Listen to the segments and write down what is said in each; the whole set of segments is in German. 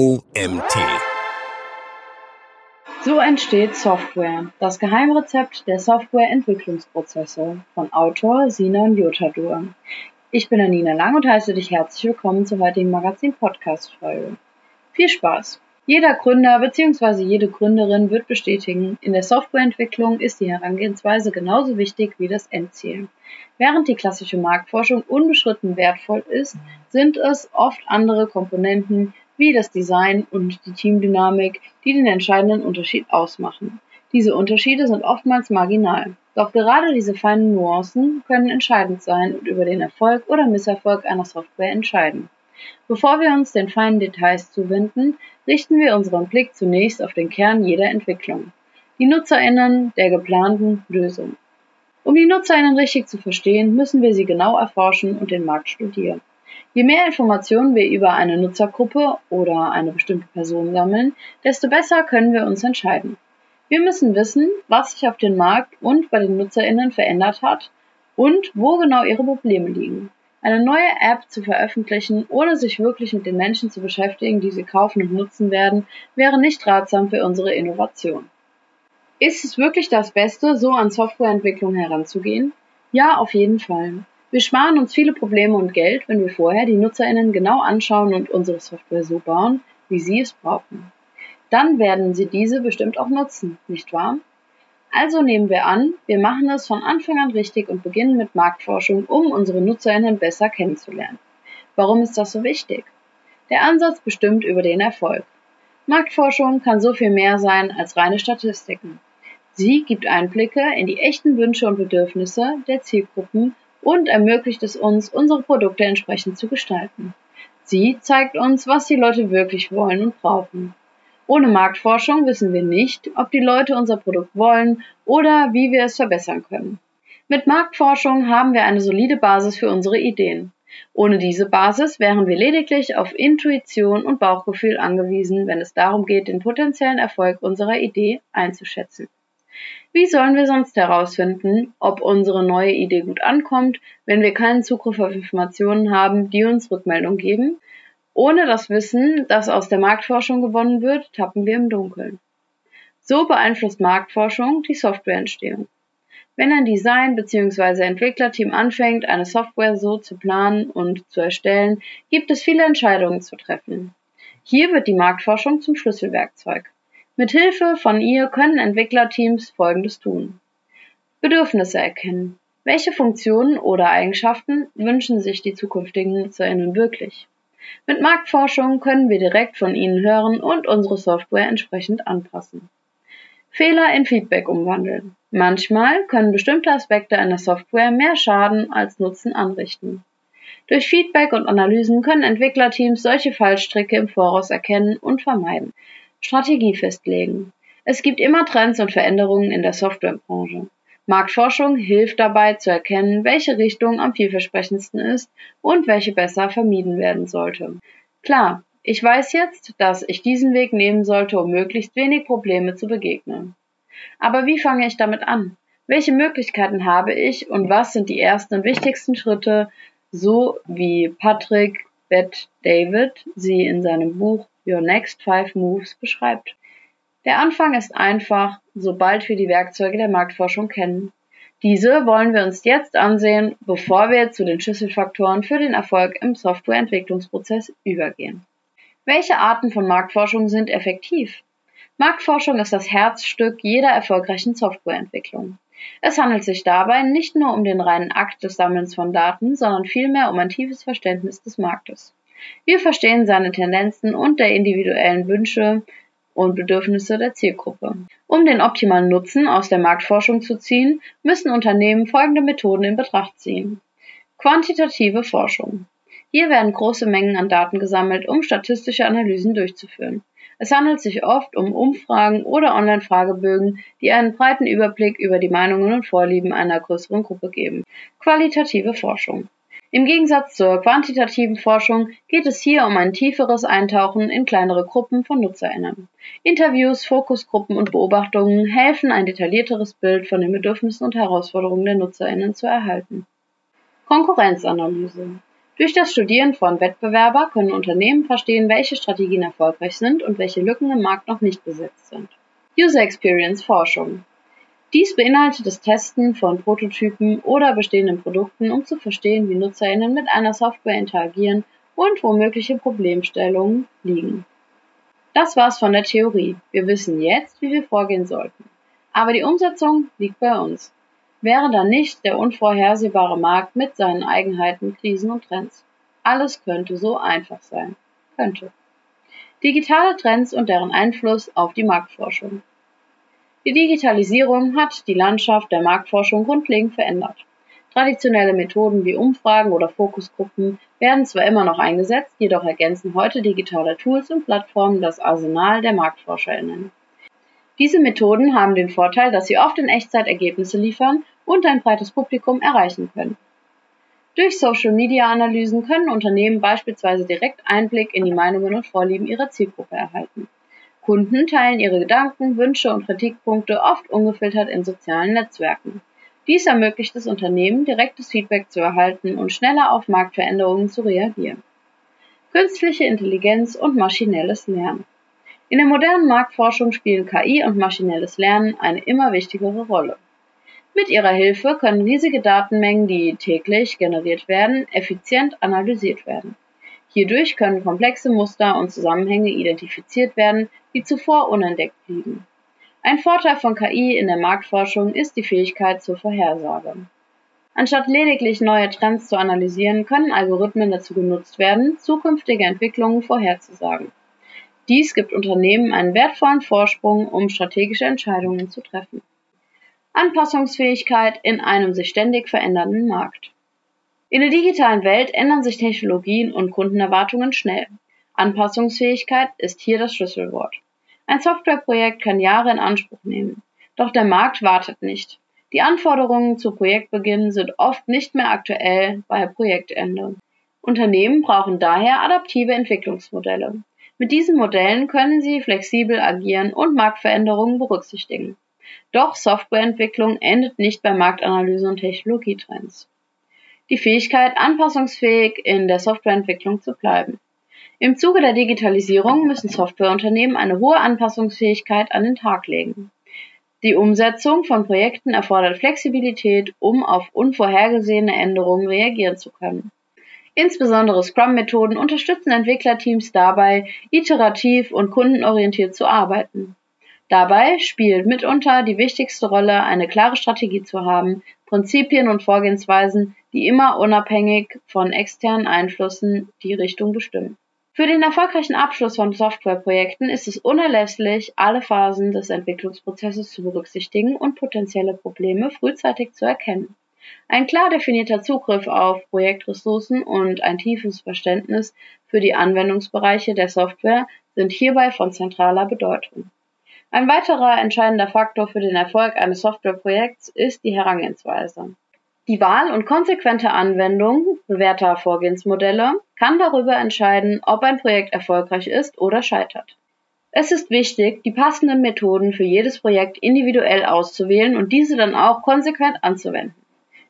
OMT. So entsteht Software, das Geheimrezept der Softwareentwicklungsprozesse von Autor Sinan Jotadur. Ich bin Anina Lang und heiße dich herzlich willkommen zur heutigen Magazin-Podcast-Folge. Viel Spaß! Jeder Gründer bzw. jede Gründerin wird bestätigen, in der Softwareentwicklung ist die Herangehensweise genauso wichtig wie das Endziel. Während die klassische Marktforschung unbeschritten wertvoll ist, sind es oft andere Komponenten wie das Design und die Teamdynamik, die den entscheidenden Unterschied ausmachen. Diese Unterschiede sind oftmals marginal. Doch gerade diese feinen Nuancen können entscheidend sein und über den Erfolg oder Misserfolg einer Software entscheiden. Bevor wir uns den feinen Details zuwenden, richten wir unseren Blick zunächst auf den Kern jeder Entwicklung, die Nutzerinnen der geplanten Lösung. Um die Nutzerinnen richtig zu verstehen, müssen wir sie genau erforschen und den Markt studieren. Je mehr Informationen wir über eine Nutzergruppe oder eine bestimmte Person sammeln, desto besser können wir uns entscheiden. Wir müssen wissen, was sich auf dem Markt und bei den Nutzerinnen verändert hat und wo genau ihre Probleme liegen. Eine neue App zu veröffentlichen, ohne sich wirklich mit den Menschen zu beschäftigen, die sie kaufen und nutzen werden, wäre nicht ratsam für unsere Innovation. Ist es wirklich das Beste, so an Softwareentwicklung heranzugehen? Ja, auf jeden Fall. Wir sparen uns viele Probleme und Geld, wenn wir vorher die NutzerInnen genau anschauen und unsere Software so bauen, wie sie es brauchen. Dann werden sie diese bestimmt auch nutzen, nicht wahr? Also nehmen wir an, wir machen es von Anfang an richtig und beginnen mit Marktforschung, um unsere NutzerInnen besser kennenzulernen. Warum ist das so wichtig? Der Ansatz bestimmt über den Erfolg. Marktforschung kann so viel mehr sein als reine Statistiken. Sie gibt Einblicke in die echten Wünsche und Bedürfnisse der Zielgruppen und ermöglicht es uns, unsere Produkte entsprechend zu gestalten. Sie zeigt uns, was die Leute wirklich wollen und brauchen. Ohne Marktforschung wissen wir nicht, ob die Leute unser Produkt wollen oder wie wir es verbessern können. Mit Marktforschung haben wir eine solide Basis für unsere Ideen. Ohne diese Basis wären wir lediglich auf Intuition und Bauchgefühl angewiesen, wenn es darum geht, den potenziellen Erfolg unserer Idee einzuschätzen. Wie sollen wir sonst herausfinden, ob unsere neue Idee gut ankommt, wenn wir keinen Zugriff auf Informationen haben, die uns Rückmeldung geben ohne das Wissen, das aus der Marktforschung gewonnen wird, tappen wir im Dunkeln. So beeinflusst Marktforschung die Softwareentstehung. Wenn ein Design- bzw. Entwicklerteam anfängt, eine Software so zu planen und zu erstellen, gibt es viele Entscheidungen zu treffen. Hier wird die Marktforschung zum Schlüsselwerkzeug. Mit Hilfe von ihr können Entwicklerteams Folgendes tun. Bedürfnisse erkennen. Welche Funktionen oder Eigenschaften wünschen sich die zukünftigen NutzerInnen wirklich? Mit Marktforschung können wir direkt von Ihnen hören und unsere Software entsprechend anpassen. Fehler in Feedback umwandeln. Manchmal können bestimmte Aspekte einer Software mehr Schaden als Nutzen anrichten. Durch Feedback und Analysen können Entwicklerteams solche Fallstricke im Voraus erkennen und vermeiden. Strategie festlegen. Es gibt immer Trends und Veränderungen in der Softwarebranche. Marktforschung hilft dabei zu erkennen, welche Richtung am vielversprechendsten ist und welche besser vermieden werden sollte. Klar, ich weiß jetzt, dass ich diesen Weg nehmen sollte, um möglichst wenig Probleme zu begegnen. Aber wie fange ich damit an? Welche Möglichkeiten habe ich und was sind die ersten und wichtigsten Schritte, so wie Patrick Bett David sie in seinem Buch Your Next Five Moves beschreibt? Der Anfang ist einfach, sobald wir die Werkzeuge der Marktforschung kennen. Diese wollen wir uns jetzt ansehen, bevor wir zu den Schlüsselfaktoren für den Erfolg im Softwareentwicklungsprozess übergehen. Welche Arten von Marktforschung sind effektiv? Marktforschung ist das Herzstück jeder erfolgreichen Softwareentwicklung. Es handelt sich dabei nicht nur um den reinen Akt des Sammelns von Daten, sondern vielmehr um ein tiefes Verständnis des Marktes. Wir verstehen seine Tendenzen und der individuellen Wünsche, und Bedürfnisse der Zielgruppe. Um den optimalen Nutzen aus der Marktforschung zu ziehen, müssen Unternehmen folgende Methoden in Betracht ziehen. Quantitative Forschung. Hier werden große Mengen an Daten gesammelt, um statistische Analysen durchzuführen. Es handelt sich oft um Umfragen oder Online-Fragebögen, die einen breiten Überblick über die Meinungen und Vorlieben einer größeren Gruppe geben. Qualitative Forschung. Im Gegensatz zur quantitativen Forschung geht es hier um ein tieferes Eintauchen in kleinere Gruppen von Nutzerinnen. Interviews, Fokusgruppen und Beobachtungen helfen, ein detaillierteres Bild von den Bedürfnissen und Herausforderungen der Nutzerinnen zu erhalten. Konkurrenzanalyse Durch das Studieren von Wettbewerber können Unternehmen verstehen, welche Strategien erfolgreich sind und welche Lücken im Markt noch nicht besetzt sind. User Experience Forschung. Dies beinhaltet das Testen von Prototypen oder bestehenden Produkten, um zu verstehen, wie NutzerInnen mit einer Software interagieren und wo mögliche Problemstellungen liegen. Das war's von der Theorie. Wir wissen jetzt, wie wir vorgehen sollten. Aber die Umsetzung liegt bei uns. Wäre dann nicht der unvorhersehbare Markt mit seinen Eigenheiten, Krisen und Trends. Alles könnte so einfach sein. Könnte. Digitale Trends und deren Einfluss auf die Marktforschung. Die Digitalisierung hat die Landschaft der Marktforschung grundlegend verändert. Traditionelle Methoden wie Umfragen oder Fokusgruppen werden zwar immer noch eingesetzt, jedoch ergänzen heute digitale Tools und Plattformen das Arsenal der MarktforscherInnen. Diese Methoden haben den Vorteil, dass sie oft in Echtzeit Ergebnisse liefern und ein breites Publikum erreichen können. Durch Social-Media-Analysen können Unternehmen beispielsweise direkt Einblick in die Meinungen und Vorlieben ihrer Zielgruppe erhalten. Kunden teilen ihre Gedanken, Wünsche und Kritikpunkte oft ungefiltert in sozialen Netzwerken. Dies ermöglicht es Unternehmen, direktes Feedback zu erhalten und schneller auf Marktveränderungen zu reagieren. Künstliche Intelligenz und maschinelles Lernen. In der modernen Marktforschung spielen KI und maschinelles Lernen eine immer wichtigere Rolle. Mit ihrer Hilfe können riesige Datenmengen, die täglich generiert werden, effizient analysiert werden. Hierdurch können komplexe Muster und Zusammenhänge identifiziert werden, die zuvor unentdeckt blieben. Ein Vorteil von KI in der Marktforschung ist die Fähigkeit zur Vorhersage. Anstatt lediglich neue Trends zu analysieren, können Algorithmen dazu genutzt werden, zukünftige Entwicklungen vorherzusagen. Dies gibt Unternehmen einen wertvollen Vorsprung, um strategische Entscheidungen zu treffen. Anpassungsfähigkeit in einem sich ständig verändernden Markt. In der digitalen Welt ändern sich Technologien und Kundenerwartungen schnell. Anpassungsfähigkeit ist hier das Schlüsselwort. Ein Softwareprojekt kann Jahre in Anspruch nehmen. Doch der Markt wartet nicht. Die Anforderungen zu Projektbeginn sind oft nicht mehr aktuell bei Projektende. Unternehmen brauchen daher adaptive Entwicklungsmodelle. Mit diesen Modellen können sie flexibel agieren und Marktveränderungen berücksichtigen. Doch Softwareentwicklung endet nicht bei Marktanalyse und Technologietrends die Fähigkeit, anpassungsfähig in der Softwareentwicklung zu bleiben. Im Zuge der Digitalisierung müssen Softwareunternehmen eine hohe Anpassungsfähigkeit an den Tag legen. Die Umsetzung von Projekten erfordert Flexibilität, um auf unvorhergesehene Änderungen reagieren zu können. Insbesondere Scrum-Methoden unterstützen Entwicklerteams dabei, iterativ und kundenorientiert zu arbeiten. Dabei spielt mitunter die wichtigste Rolle, eine klare Strategie zu haben, Prinzipien und Vorgehensweisen, die immer unabhängig von externen Einflüssen die Richtung bestimmen. Für den erfolgreichen Abschluss von Softwareprojekten ist es unerlässlich, alle Phasen des Entwicklungsprozesses zu berücksichtigen und potenzielle Probleme frühzeitig zu erkennen. Ein klar definierter Zugriff auf Projektressourcen und ein tiefes Verständnis für die Anwendungsbereiche der Software sind hierbei von zentraler Bedeutung. Ein weiterer entscheidender Faktor für den Erfolg eines Softwareprojekts ist die Herangehensweise. Die Wahl und konsequente Anwendung bewährter Vorgehensmodelle kann darüber entscheiden, ob ein Projekt erfolgreich ist oder scheitert. Es ist wichtig, die passenden Methoden für jedes Projekt individuell auszuwählen und diese dann auch konsequent anzuwenden.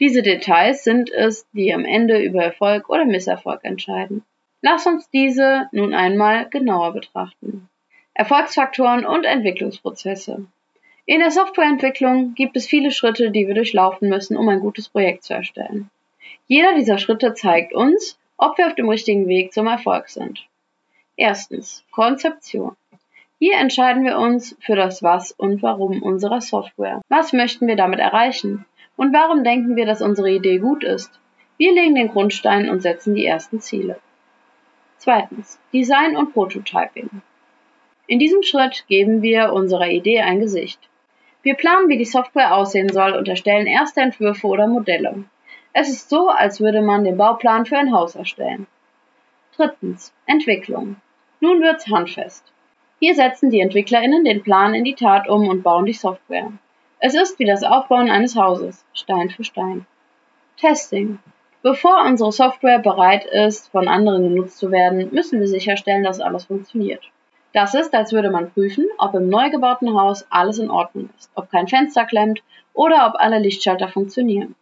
Diese Details sind es, die am Ende über Erfolg oder Misserfolg entscheiden. Lass uns diese nun einmal genauer betrachten. Erfolgsfaktoren und Entwicklungsprozesse. In der Softwareentwicklung gibt es viele Schritte, die wir durchlaufen müssen, um ein gutes Projekt zu erstellen. Jeder dieser Schritte zeigt uns, ob wir auf dem richtigen Weg zum Erfolg sind. Erstens. Konzeption. Hier entscheiden wir uns für das Was und Warum unserer Software. Was möchten wir damit erreichen? Und warum denken wir, dass unsere Idee gut ist? Wir legen den Grundstein und setzen die ersten Ziele. Zweitens. Design und Prototyping. In diesem Schritt geben wir unserer Idee ein Gesicht. Wir planen, wie die Software aussehen soll und erstellen erste Entwürfe oder Modelle. Es ist so, als würde man den Bauplan für ein Haus erstellen. Drittens. Entwicklung. Nun wird's handfest. Hier setzen die EntwicklerInnen den Plan in die Tat um und bauen die Software. Es ist wie das Aufbauen eines Hauses, Stein für Stein. Testing. Bevor unsere Software bereit ist, von anderen genutzt zu werden, müssen wir sicherstellen, dass alles funktioniert. Das ist, als würde man prüfen, ob im neu gebauten Haus alles in Ordnung ist, ob kein Fenster klemmt oder ob alle Lichtschalter funktionieren.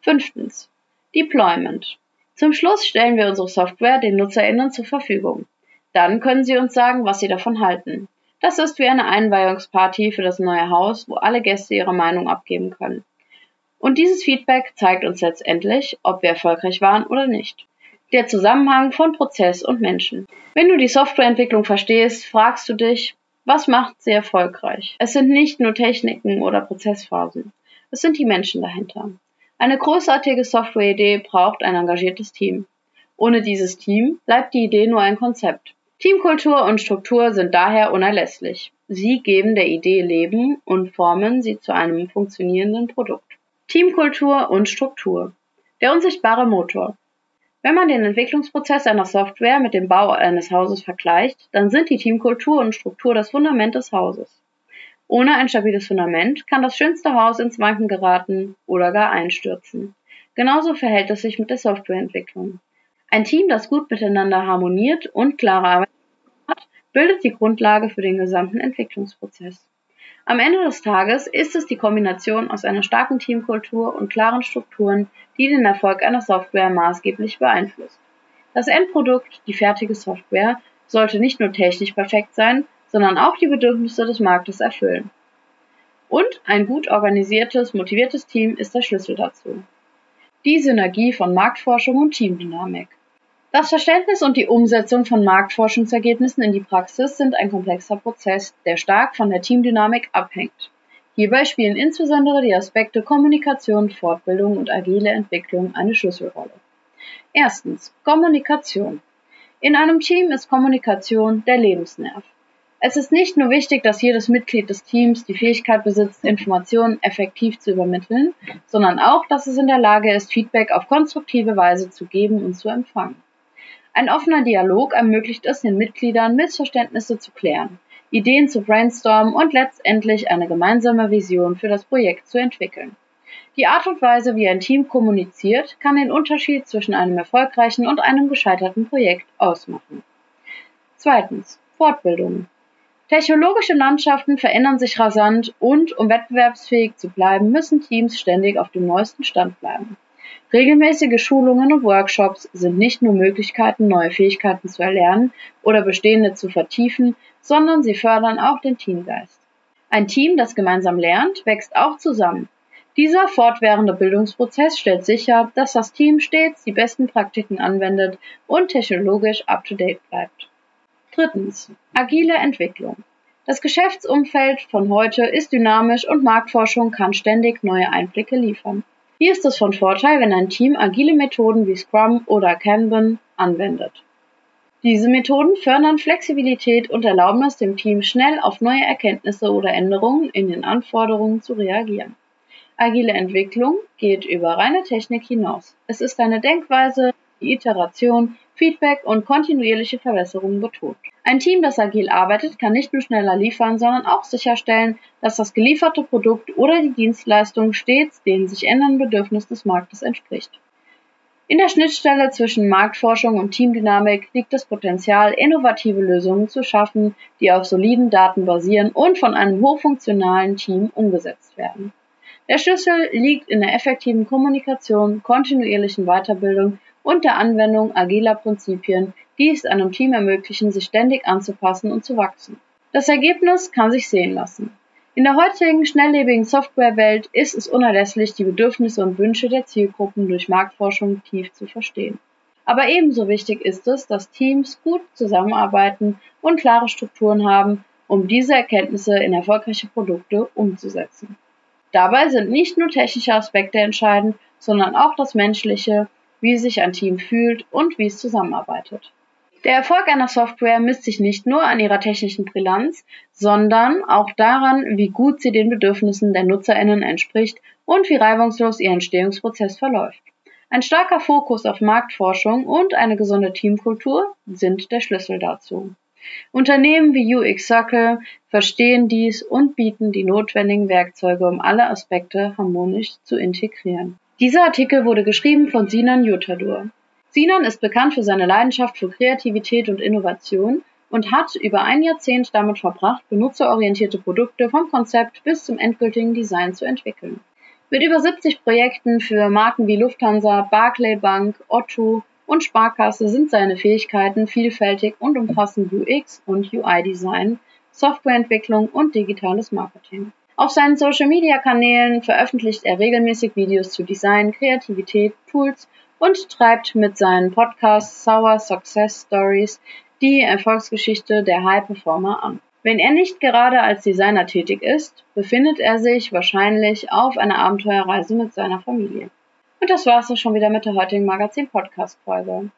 Fünftens. Deployment. Zum Schluss stellen wir unsere Software den NutzerInnen zur Verfügung. Dann können sie uns sagen, was sie davon halten. Das ist wie eine Einweihungsparty für das neue Haus, wo alle Gäste ihre Meinung abgeben können. Und dieses Feedback zeigt uns letztendlich, ob wir erfolgreich waren oder nicht. Der Zusammenhang von Prozess und Menschen. Wenn du die Softwareentwicklung verstehst, fragst du dich, was macht sie erfolgreich? Es sind nicht nur Techniken oder Prozessphasen. Es sind die Menschen dahinter. Eine großartige Softwareidee braucht ein engagiertes Team. Ohne dieses Team bleibt die Idee nur ein Konzept. Teamkultur und Struktur sind daher unerlässlich. Sie geben der Idee Leben und formen sie zu einem funktionierenden Produkt. Teamkultur und Struktur. Der unsichtbare Motor. Wenn man den Entwicklungsprozess einer Software mit dem Bau eines Hauses vergleicht, dann sind die Teamkultur und Struktur das Fundament des Hauses. Ohne ein stabiles Fundament kann das schönste Haus ins Wanken geraten oder gar einstürzen. Genauso verhält es sich mit der Softwareentwicklung. Ein Team, das gut miteinander harmoniert und klare Arbeit hat, bildet die Grundlage für den gesamten Entwicklungsprozess. Am Ende des Tages ist es die Kombination aus einer starken Teamkultur und klaren Strukturen, die den Erfolg einer Software maßgeblich beeinflusst. Das Endprodukt, die fertige Software, sollte nicht nur technisch perfekt sein, sondern auch die Bedürfnisse des Marktes erfüllen. Und ein gut organisiertes, motiviertes Team ist der Schlüssel dazu. Die Synergie von Marktforschung und Teamdynamik. Das Verständnis und die Umsetzung von Marktforschungsergebnissen in die Praxis sind ein komplexer Prozess, der stark von der Teamdynamik abhängt. Hierbei spielen insbesondere die Aspekte Kommunikation, Fortbildung und agile Entwicklung eine Schlüsselrolle. Erstens Kommunikation. In einem Team ist Kommunikation der Lebensnerv. Es ist nicht nur wichtig, dass jedes Mitglied des Teams die Fähigkeit besitzt, Informationen effektiv zu übermitteln, sondern auch, dass es in der Lage ist, Feedback auf konstruktive Weise zu geben und zu empfangen. Ein offener Dialog ermöglicht es den Mitgliedern, Missverständnisse zu klären, Ideen zu brainstormen und letztendlich eine gemeinsame Vision für das Projekt zu entwickeln. Die Art und Weise, wie ein Team kommuniziert, kann den Unterschied zwischen einem erfolgreichen und einem gescheiterten Projekt ausmachen. Zweitens. Fortbildung. Technologische Landschaften verändern sich rasant und um wettbewerbsfähig zu bleiben, müssen Teams ständig auf dem neuesten Stand bleiben. Regelmäßige Schulungen und Workshops sind nicht nur Möglichkeiten, neue Fähigkeiten zu erlernen oder bestehende zu vertiefen, sondern sie fördern auch den Teamgeist. Ein Team, das gemeinsam lernt, wächst auch zusammen. Dieser fortwährende Bildungsprozess stellt sicher, dass das Team stets die besten Praktiken anwendet und technologisch up-to-date bleibt. Drittens. Agile Entwicklung. Das Geschäftsumfeld von heute ist dynamisch und Marktforschung kann ständig neue Einblicke liefern. Hier ist es von Vorteil, wenn ein Team agile Methoden wie Scrum oder Kanban anwendet. Diese Methoden fördern Flexibilität und erlauben es dem Team schnell auf neue Erkenntnisse oder Änderungen in den Anforderungen zu reagieren. Agile Entwicklung geht über reine Technik hinaus. Es ist eine Denkweise, die Iteration, Feedback und kontinuierliche Verbesserungen betont. Ein Team, das agil arbeitet, kann nicht nur schneller liefern, sondern auch sicherstellen, dass das gelieferte Produkt oder die Dienstleistung stets den sich ändernden Bedürfnissen des Marktes entspricht. In der Schnittstelle zwischen Marktforschung und Teamdynamik liegt das Potenzial, innovative Lösungen zu schaffen, die auf soliden Daten basieren und von einem hochfunktionalen Team umgesetzt werden. Der Schlüssel liegt in der effektiven Kommunikation, kontinuierlichen Weiterbildung und der Anwendung agiler Prinzipien, die es einem Team ermöglichen, sich ständig anzupassen und zu wachsen. Das Ergebnis kann sich sehen lassen. In der heutigen schnelllebigen Softwarewelt ist es unerlässlich, die Bedürfnisse und Wünsche der Zielgruppen durch Marktforschung tief zu verstehen. Aber ebenso wichtig ist es, dass Teams gut zusammenarbeiten und klare Strukturen haben, um diese Erkenntnisse in erfolgreiche Produkte umzusetzen. Dabei sind nicht nur technische Aspekte entscheidend, sondern auch das menschliche, wie sich ein Team fühlt und wie es zusammenarbeitet. Der Erfolg einer Software misst sich nicht nur an ihrer technischen Brillanz, sondern auch daran, wie gut sie den Bedürfnissen der Nutzerinnen entspricht und wie reibungslos ihr Entstehungsprozess verläuft. Ein starker Fokus auf Marktforschung und eine gesunde Teamkultur sind der Schlüssel dazu. Unternehmen wie UX Circle verstehen dies und bieten die notwendigen Werkzeuge, um alle Aspekte harmonisch zu integrieren. Dieser Artikel wurde geschrieben von Sinan Yutadur. Sinan ist bekannt für seine Leidenschaft für Kreativität und Innovation und hat über ein Jahrzehnt damit verbracht, benutzerorientierte Produkte vom Konzept bis zum endgültigen Design zu entwickeln. Mit über 70 Projekten für Marken wie Lufthansa, Barclay Bank, Otto und Sparkasse sind seine Fähigkeiten vielfältig und umfassen UX und UI-Design, Softwareentwicklung und digitales Marketing. Auf seinen Social-Media-Kanälen veröffentlicht er regelmäßig Videos zu Design, Kreativität, Tools und treibt mit seinen Podcasts Sour Success Stories die Erfolgsgeschichte der High Performer an. Wenn er nicht gerade als Designer tätig ist, befindet er sich wahrscheinlich auf einer Abenteuerreise mit seiner Familie. Und das war's auch schon wieder mit der heutigen Magazin-Podcast-Folge.